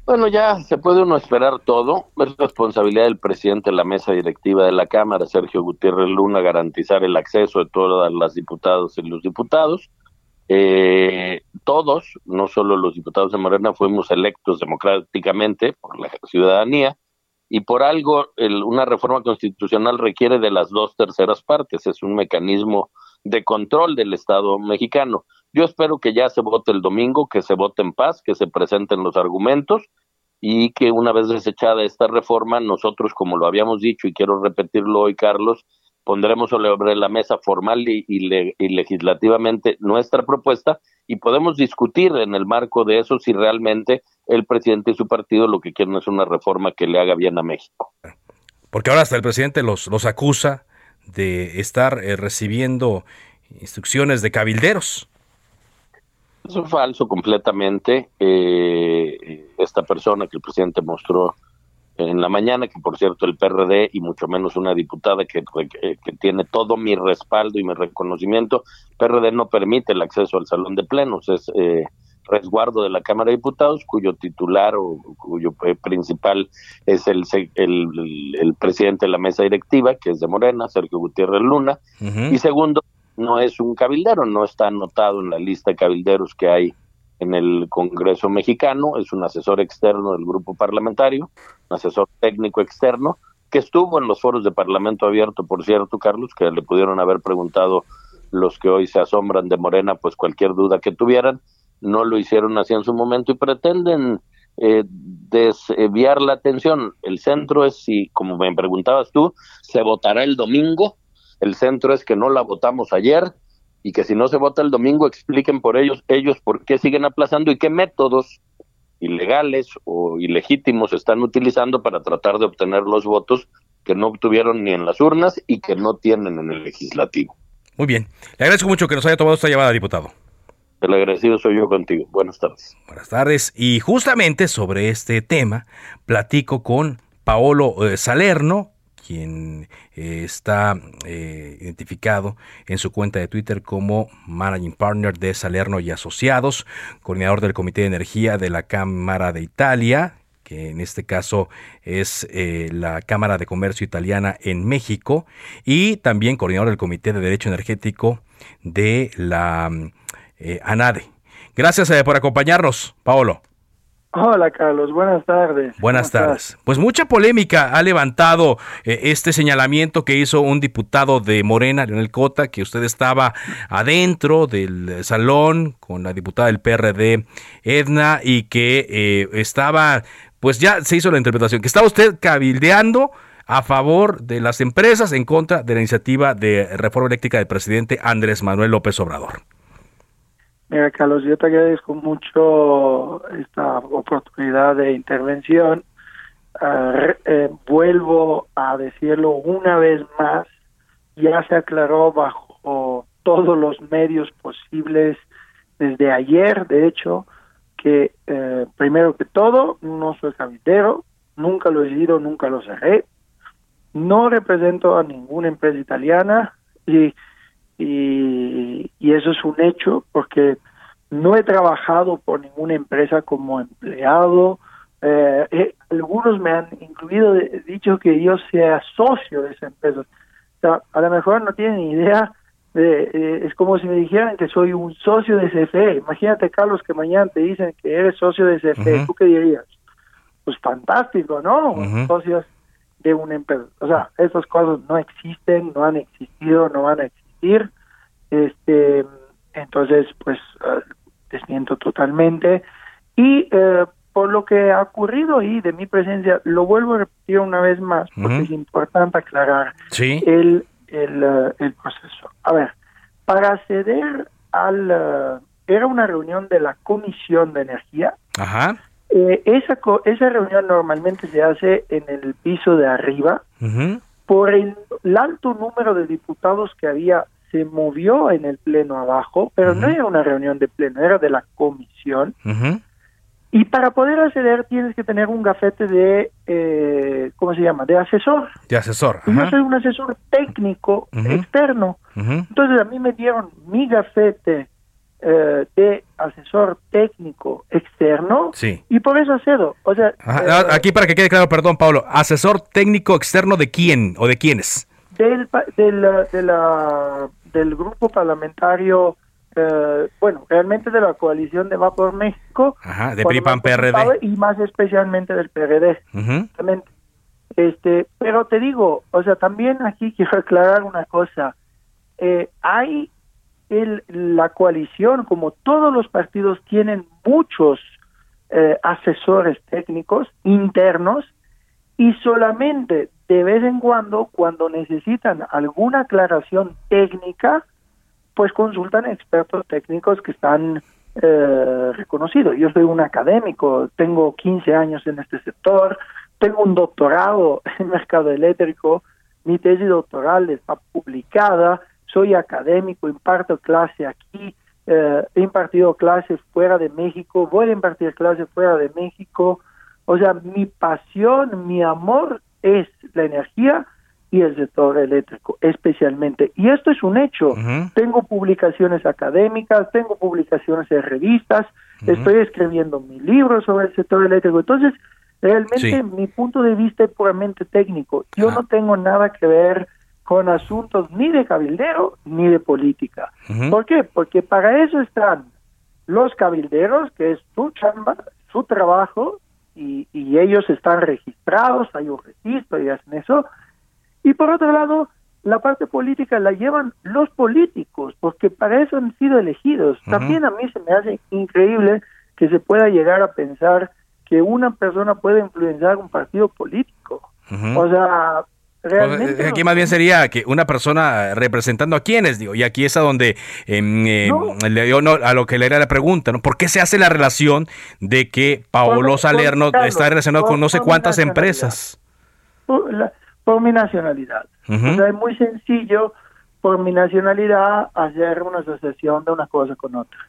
Bueno, ya se puede uno esperar todo. Es responsabilidad del presidente de la mesa directiva de la Cámara, Sergio Gutiérrez Luna, garantizar el acceso de todas las diputadas y los diputados. Eh, todos, no solo los diputados de Morena, fuimos electos democráticamente por la ciudadanía y por algo una reforma constitucional requiere de las dos terceras partes. Es un mecanismo de control del Estado mexicano. Yo espero que ya se vote el domingo, que se vote en paz, que se presenten los argumentos y que una vez desechada esta reforma, nosotros, como lo habíamos dicho y quiero repetirlo hoy, Carlos, pondremos sobre la mesa formal y, legislativamente nuestra propuesta y podemos discutir en el marco de eso si realmente el presidente y su partido lo que quieren es una reforma que le haga bien a México. Porque ahora hasta el presidente los, los acusa de estar eh, recibiendo instrucciones de cabilderos. Eso es falso completamente. Eh, esta persona que el presidente mostró en la mañana, que por cierto el PRD y mucho menos una diputada que, que, tiene todo mi respaldo y mi reconocimiento, PRD no permite el acceso al salón de plenos, es eh, resguardo de la Cámara de Diputados, cuyo titular o cuyo eh, principal es el, el, presidente de la mesa directiva, que es de Morena, Sergio Gutiérrez Luna, y segundo, no es un cabildero, no está anotado en la lista de cabilderos que hay en el Congreso mexicano, es un asesor externo del grupo parlamentario, un asesor técnico externo, que estuvo en los foros de Parlamento Abierto, por cierto, Carlos, que le pudieron haber preguntado los que hoy se asombran de Morena, pues cualquier duda que tuvieran, no lo hicieron así en su momento y pretenden eh, desviar la atención. El centro es, si, como me preguntabas tú, se votará el domingo. El centro es que no la votamos ayer y que si no se vota el domingo expliquen por ellos, ellos por qué siguen aplazando y qué métodos ilegales o ilegítimos están utilizando para tratar de obtener los votos que no obtuvieron ni en las urnas y que no tienen en el legislativo. Muy bien. Le agradezco mucho que nos haya tomado esta llamada, diputado. El agradecido soy yo contigo. Buenas tardes. Buenas tardes. Y justamente sobre este tema platico con Paolo eh, Salerno, quien eh, está eh, identificado en su cuenta de Twitter como Managing Partner de Salerno y Asociados, coordinador del Comité de Energía de la Cámara de Italia, que en este caso es la Cámara de Comercio Italiana en México, y también coordinador del Comité de Derecho Energético de la eh, ANADE. Gracias eh, por acompañarnos, Paolo. Hola Carlos, buenas tardes. Buenas tardes. Pues mucha polémica ha levantado eh, este señalamiento que hizo un diputado de Morena, Leonel Cota, que usted estaba adentro del salón con la diputada del PRD, Edna, y que estaba, pues ya se hizo la interpretación, que estaba usted cabildeando a favor de las empresas en contra de la iniciativa de reforma eléctrica del presidente Andrés Manuel López Obrador. Mira, Carlos, yo te agradezco mucho esta oportunidad de intervención. Ah, eh, vuelvo a decirlo una vez más, ya se aclaró bajo todos los medios posibles desde ayer, de hecho, que eh, primero que todo, no soy cabildero, nunca lo he sido, nunca lo seré, no represento a ninguna empresa italiana y y, eso es un hecho porque no he trabajado por ninguna empresa como empleado. Eh, eh, algunos me han incluido dicho que yo sea socio de esa empresa. a lo mejor no tienen idea. De, es como si me dijeran que soy un socio de CFE. Imagínate, Carlos, que mañana te dicen que eres socio de CFE. ¿Tú qué dirías? Pues fantástico, ¿no? Socios de una empresa. O sea, esas cosas no existen, no han existido, no van a existir este, entonces, pues, desmiento totalmente. Y eh, por lo que ha ocurrido ahí de mi presencia, lo vuelvo a repetir una vez más, porque es importante aclarar el, el, uh, el, proceso. A ver, para acceder al... Uh, era una reunión de la Comisión de Energía. Ajá. Eh, esa, esa reunión normalmente se hace en el piso de arriba. Por el, alto número de diputados que había, se movió en el pleno abajo, pero no era una reunión de pleno, era de la comisión. Y para poder acceder tienes que tener un gafete de, eh, ¿cómo se llama? De asesor. De asesor. yo soy un asesor técnico externo. Entonces a mí me dieron mi gafete eh, de asesor técnico externo sí. y por eso accedo. O sea, ah, aquí para que quede claro, perdón, Pablo, asesor técnico externo de quién o de quiénes? Del, del, de la, del grupo parlamentario, eh, bueno, realmente de la coalición de Vapor México. Ajá, de PRI-PAN PRD. Y más especialmente del PRD. Este, pero te digo, o sea, también aquí quiero aclarar una cosa. Eh, hay el, la coalición, como todos los partidos, tienen muchos eh, asesores técnicos internos y solamente de vez en cuando, cuando necesitan alguna aclaración técnica, pues consultan expertos técnicos que están eh, reconocidos. Yo soy un académico, tengo 15 años en este sector, tengo un doctorado en mercado eléctrico, mi tesis doctoral está publicada, soy académico, imparto clase aquí, eh, he impartido clases fuera de México, voy a impartir clases fuera de México. O sea, mi pasión, mi amor es la energía y el sector eléctrico especialmente. Y esto es un hecho. Tengo publicaciones académicas, tengo publicaciones en revistas, estoy escribiendo mi libro sobre el sector eléctrico. Entonces, realmente mi punto de vista es puramente técnico. Yo no tengo nada que ver con asuntos ni de cabildero ni de política. ¿Por qué? Porque para eso están los cabilderos, que es su chamba, su trabajo, y, y ellos están registrados, hay un registro y hacen eso. Y por otro lado, la parte política la llevan los políticos, porque para eso han sido elegidos. También a mí se me hace increíble que se pueda llegar a pensar que una persona puede influenciar un partido político. O sea, realmente... Pues, aquí más bien sería que una persona representando a quienes, digo, y aquí es a donde em, eh, le dio no, a lo que le era la pregunta, ¿no? ¿Por qué se hace la relación de que Paolo Salerno está relacionado con no sé cuántas empresas? Por, la, por mi nacionalidad. O sea, es muy sencillo por mi nacionalidad hacer una asociación de una cosa con otra.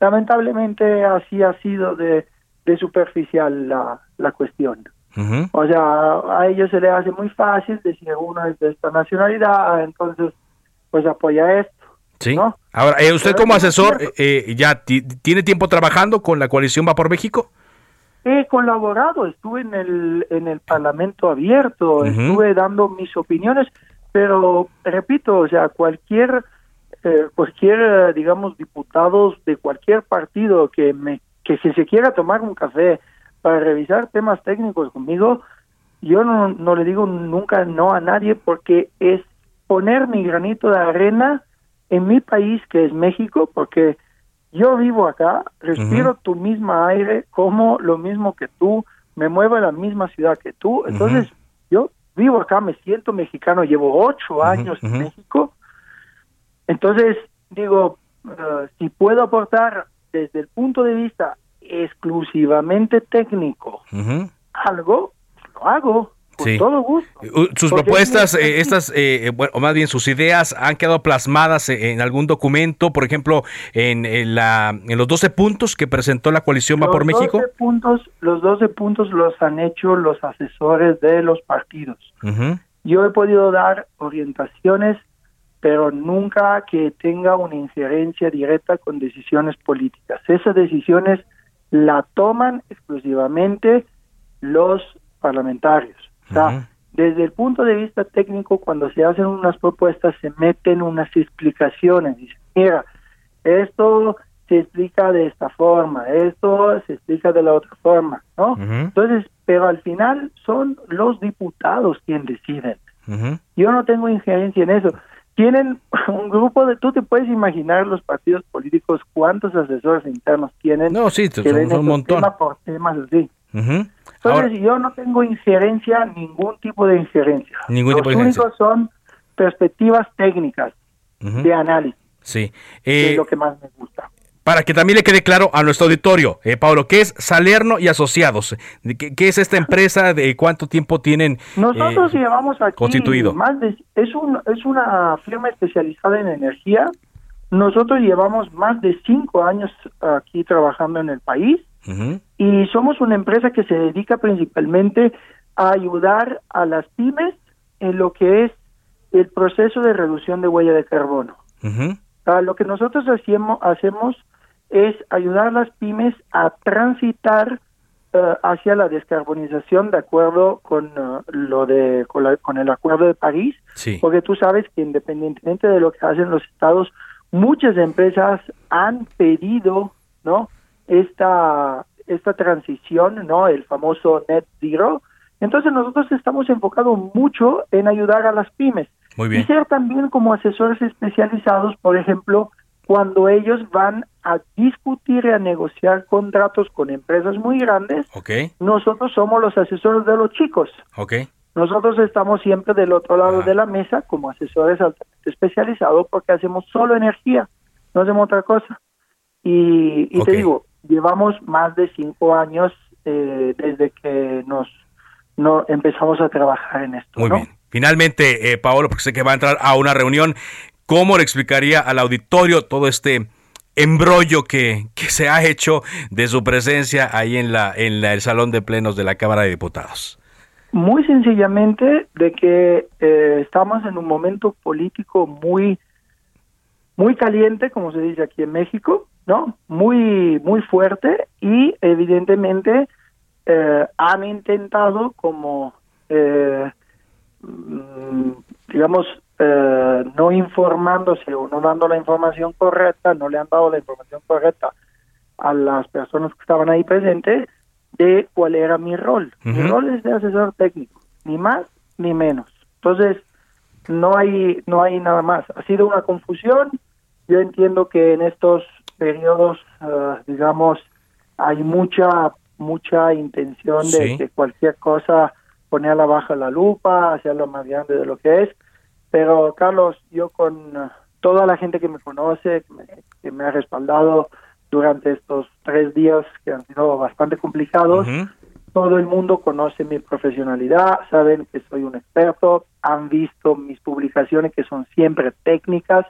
Lamentablemente así ha sido de, de superficial la, la cuestión. O sea, a ellos se les hace muy fácil decir uno es de esta nacionalidad, entonces pues apoya esto. Sí. Ahora, eh, usted como asesor, eh, eh, ¿ya tiene tiempo trabajando con la coalición Va por México? He colaborado, estuve en el, en el Parlamento abierto, estuve dando mis opiniones, pero repito, o sea, cualquier, cualquier, digamos, diputados de cualquier partido que me que se quiera tomar un café para revisar temas técnicos conmigo, yo no, no le digo nunca no a nadie porque es poner mi granito de arena en mi país que es México, porque yo vivo acá, respiro tu misma aire, como lo mismo que tú, me muevo en la misma ciudad que tú, entonces yo vivo acá, me siento mexicano, llevo ocho años en México, entonces digo, uh, si puedo aportar desde el punto de vista exclusivamente técnico algo, lo hago. Con todo gusto. Sus propuestas, eh, estas, eh, bueno, o más bien sus ideas, han quedado plasmadas en algún documento, por ejemplo, en, la, en los 12 puntos que presentó la coalición Va por México. Puntos, los 12 puntos los han hecho los asesores de los partidos. Yo he podido dar orientaciones pero nunca que tenga una injerencia directa con decisiones políticas. Esas decisiones la toman exclusivamente los parlamentarios. O sea, desde el punto de vista técnico, cuando se hacen unas propuestas, se meten unas explicaciones. Dicen, mira, esto se explica de esta forma, esto se explica de la otra forma, ¿no? Entonces, pero al final son los diputados quienes deciden. Yo no tengo injerencia en eso tienen un grupo de, tú te puedes imaginar los partidos políticos cuántos asesores internos tienen. No, sí, son, un montón. por temas así. Entonces yo no tengo injerencia, ningún tipo de injerencia. Ningún Los tipo únicos son perspectivas técnicas de análisis. Sí. es eh, lo que más me gusta. Para que también le quede claro a nuestro auditorio, eh, Pablo, ¿qué es Salerno y Asociados? ¿Qué, es esta empresa? ¿De cuánto tiempo tienen Nosotros eh, llevamos aquí constituido? Más de, es, un, es una firma especializada en energía. Nosotros llevamos más de cinco años aquí trabajando en el país y somos una empresa que se dedica principalmente a ayudar a las pymes en lo que es el proceso de reducción de huella de carbono. Lo que nosotros hacemos, hacemos es ayudar a las pymes a transitar eh, hacia la descarbonización de acuerdo con eh, lo de con, el acuerdo de París. Porque tú sabes que independientemente de lo que hacen los estados muchas empresas han pedido no esta esta transición no el famoso net zero. Entonces nosotros estamos enfocados mucho en ayudar a las pymes Muy y ser también como asesores especializados por ejemplo cuando ellos van a discutir y a negociar contratos con empresas muy grandes, nosotros somos los asesores de los chicos. Nosotros estamos siempre del otro lado de la mesa como asesores especializados porque hacemos solo energía, no hacemos otra cosa. Y, te digo, llevamos más de cinco años eh, desde que nos no empezamos a trabajar en esto. Muy bien. Finalmente, eh, Paolo, porque sé que va a entrar a una reunión, ¿Cómo le explicaría al auditorio todo este embrollo que, que se ha hecho de su presencia ahí en, la, en el Salón de Plenos de la Cámara de Diputados? Muy sencillamente de que eh, estamos en un momento político muy muy caliente, como se dice aquí en México, ¿no? Muy muy fuerte y evidentemente eh, han intentado como eh, digamos eh, no informándose o no dando la información correcta, no le han dado la información correcta a las personas que estaban ahí presentes de cuál era mi rol. Mi rol es de asesor técnico, ni más ni menos. Entonces, no hay no hay nada más. Ha sido una confusión. Yo entiendo que en estos periodos, eh, digamos, hay mucha mucha intención de que cualquier cosa ponerla bajo la lupa, hacerlo más grande de lo que es. Pero Carlos, yo con toda la gente que me conoce, que me, ha respaldado durante estos tres días que han sido bastante complicados, todo el mundo conoce mi profesionalidad, saben que soy un experto, han visto mis publicaciones que son siempre técnicas.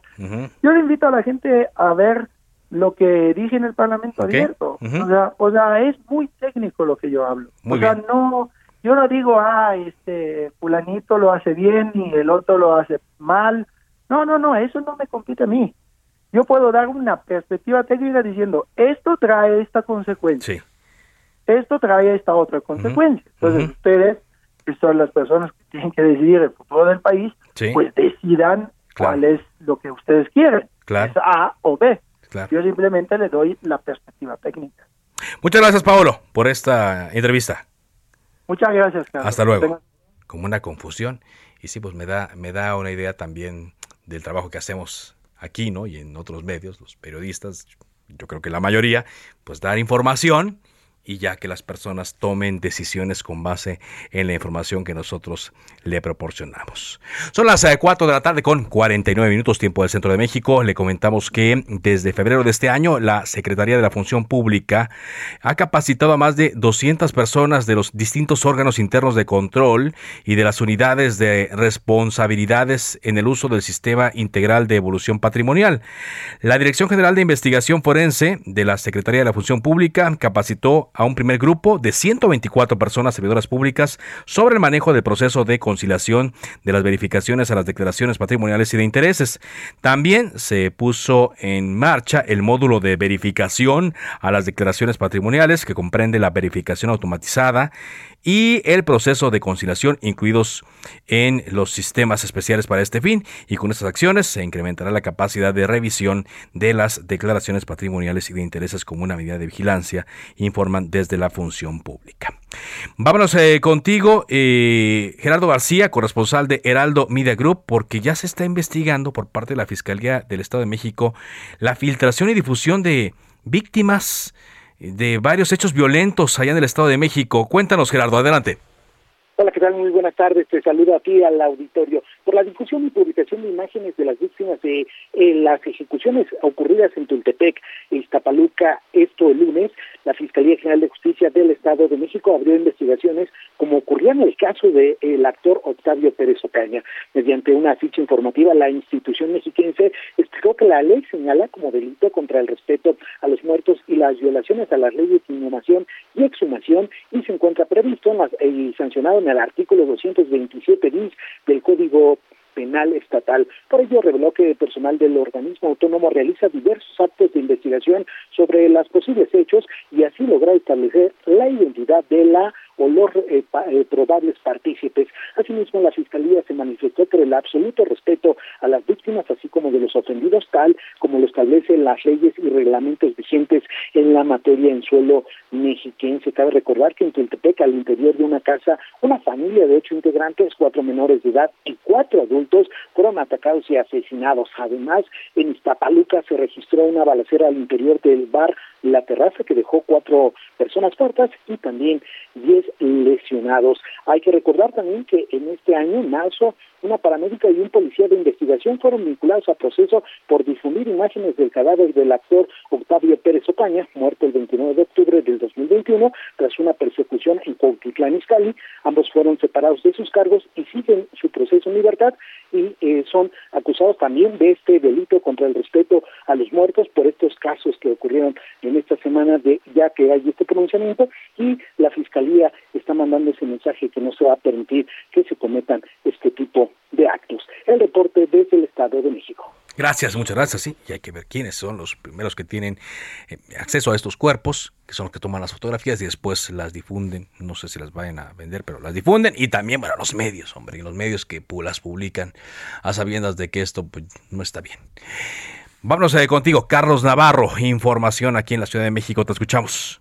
Yo le invito a la gente a ver lo que dije en el Parlamento abierto. o, sea, o sea, es muy técnico lo que yo hablo. o sea, no, yo no digo, ah, este fulanito lo hace bien y el otro lo hace mal. No, no, no, eso no me compite a mí. Yo puedo dar una perspectiva técnica diciendo, esto trae esta consecuencia. Sí esto trae esta otra consecuencia. Entonces ustedes, que son las personas que tienen que decidir el futuro del país, pues decidan cuál es lo que ustedes quieren. Claro. ¿Es A o B? Yo simplemente le doy la perspectiva técnica. Muchas gracias, Paolo, por esta entrevista. Muchas gracias, Carlos. Hasta luego. Como una confusión. Y sí, pues me da, me da una idea también del trabajo que hacemos aquí, ¿no? Y en otros medios, los periodistas, yo creo que la mayoría, pues dar información y ya que las personas tomen decisiones con base en la información que nosotros le proporcionamos. Son las 4 eh, de la tarde con 49 minutos tiempo del Centro de México. Le comentamos que desde febrero de este año la Secretaría de la Función Pública ha capacitado a más de 200 personas de los distintos órganos internos de control y de las unidades de responsabilidades en el uso del Sistema Integral de Evolución Patrimonial. La Dirección General de Investigación Forense de la Secretaría de la Función Pública capacitó a un primer grupo de 124 personas servidoras públicas sobre el manejo del proceso de conciliación de las verificaciones a las declaraciones patrimoniales y de intereses. También se puso en marcha el módulo de verificación a las declaraciones patrimoniales que comprende la verificación automatizada y el proceso de conciliación incluidos en los sistemas especiales para este fin y con estas acciones se incrementará la capacidad de revisión de las declaraciones patrimoniales y de intereses como una medida de vigilancia, informan desde la función pública. Vámonos eh, contigo, eh, Gerardo García, corresponsal de Heraldo Media Group, porque ya se está investigando por parte de la Fiscalía del Estado de México la filtración y difusión de víctimas de varios hechos violentos allá en el Estado de México. Cuéntanos, Gerardo, adelante. Hola, ¿qué tal? Muy buenas tardes. Te saludo aquí al auditorio. Por la difusión y publicación de imágenes de las víctimas de eh, las ejecuciones ocurridas en Tultepec, Iztapaluca, esto el lunes, la Fiscalía General de Justicia del Estado de México abrió investigaciones como ocurría en el caso del el actor Octavio Pérez Ocaña. Mediante una ficha informativa, la institución mexiquense explicó que la ley señala como delito contra el respeto a los muertos y las violaciones a las leyes de inhumación y exhumación y se encuentra previsto en las, y sancionado en el artículo 227 bis del Código Penal Estatal. Por ello, reveló que el personal del organismo autónomo realiza diversos actos de investigación sobre los posibles hechos y así logra establecer la identidad de la o los eh, eh, probables partícipes. Asimismo, la Fiscalía se manifestó por el absoluto respeto a las víctimas, así como de los ofendidos, tal como lo establecen las leyes y reglamentos vigentes en la materia en suelo mexiquense. Cabe recordar que en Tultepec, al interior de una casa, una familia de ocho integrantes, cuatro menores de edad y cuatro adultos fueron atacados y asesinados. Además, en Iztapaluca se registró una balacera al interior del bar La Terraza que dejó cuatro personas muertas y también diez lesionados. Hay que recordar también que en este año, en marzo, una paramédica y un policía de investigación fueron vinculados a proceso por difundir imágenes del cadáver del actor Octavio Pérez Ocaña, muerto el 29 de octubre del 2021 tras una persecución en Cuautitlán Izcalli. Ambos fueron separados de sus cargos y siguen su proceso en libertad y eh, son acusados también de este delito contra el respeto a los muertos por estos casos que ocurrieron en esta semana de ya que hay este pronunciamiento y la fiscalía está mandando ese mensaje que no se va a permitir que se cometan este tipo de actos. El reporte desde el Estado de México. Gracias, muchas gracias. Sí, y hay que ver quiénes son los primeros que tienen eh, acceso a estos cuerpos, que son los que toman las fotografías y después las difunden. No sé si las vayan a vender, pero las difunden. Y también, bueno, los medios, hombre, los medios que las publican a sabiendas de que esto pues, no está bien. Vámonos eh, contigo, Carlos Navarro. Información aquí en la Ciudad de México. Te escuchamos.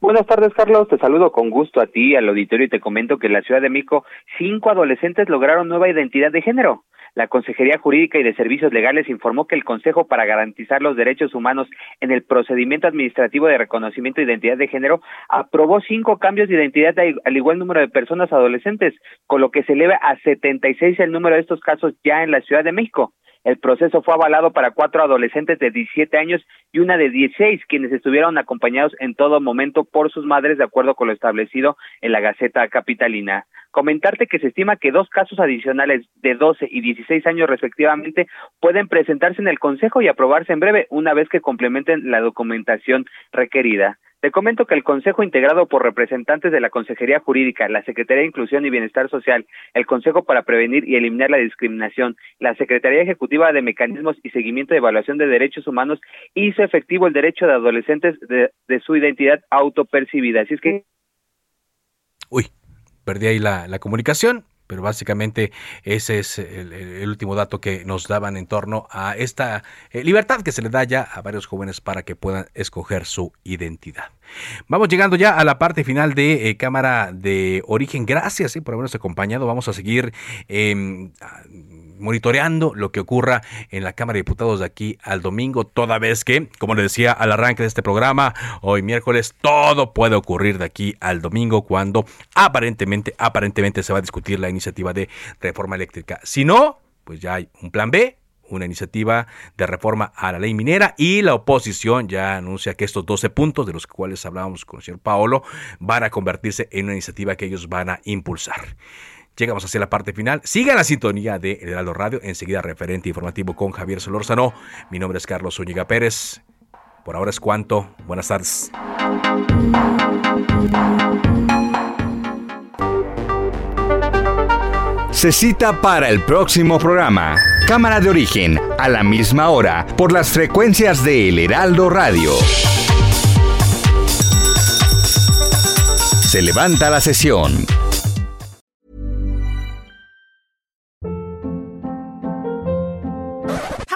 Buenas tardes, Carlos. Te saludo con gusto a ti, al auditorio, y te comento que en la Ciudad de México cinco adolescentes lograron nueva identidad de género. La Consejería Jurídica y de Servicios Legales informó que el Consejo para garantizar los derechos humanos en el procedimiento administrativo de reconocimiento de identidad de género aprobó cinco cambios de identidad al igual número de personas adolescentes, con lo que se eleva a 76 el número de estos casos ya en la Ciudad de México. El proceso fue avalado para cuatro adolescentes de 17 años y una de 16, quienes estuvieron acompañados en todo momento por sus madres, de acuerdo con lo establecido en la Gaceta Capitalina. Comentarte que se estima que dos casos adicionales de 12 y 16 años respectivamente pueden presentarse en el Consejo y aprobarse en breve, una vez que complementen la documentación requerida. Te comento que el Consejo, integrado por representantes de la Consejería Jurídica, la Secretaría de Inclusión y Bienestar Social, el Consejo para Prevenir y Eliminar la Discriminación, la Secretaría Ejecutiva de Mecanismos y Seguimiento de Evaluación de Derechos Humanos, hizo efectivo el derecho de adolescentes de, de su identidad autopercibida. Así es que. Uy, perdí ahí la, la comunicación pero básicamente ese es el, último dato que nos daban en torno a esta eh, libertad que se le da ya a varios jóvenes para que puedan escoger su identidad. Vamos llegando ya a la parte final de eh, Cámara de Origen. Gracias eh, por habernos acompañado. Vamos a seguir em, monitoreando lo que ocurra en la Cámara de Diputados de aquí al domingo, toda vez que, como le decía al arranque de este programa, hoy miércoles, todo puede ocurrir de aquí al domingo cuando aparentemente, aparentemente se va a discutir la iniciativa de reforma eléctrica. Si no, pues ya hay un plan B, una iniciativa de reforma a la ley minera y la oposición ya anuncia que estos 12 puntos de los cuales hablábamos con el señor Paolo van a convertirse en una iniciativa que ellos van a impulsar. Llegamos hacia la parte final. Siga la sintonía de El Heraldo Radio. Enseguida referente informativo con Javier Solórzano. Mi nombre es Carlos Zúñiga Pérez. Por ahora es cuanto. Buenas tardes. Se cita para el próximo programa. Cámara de origen, a la misma hora, por las frecuencias de El Heraldo Radio. Se levanta la sesión.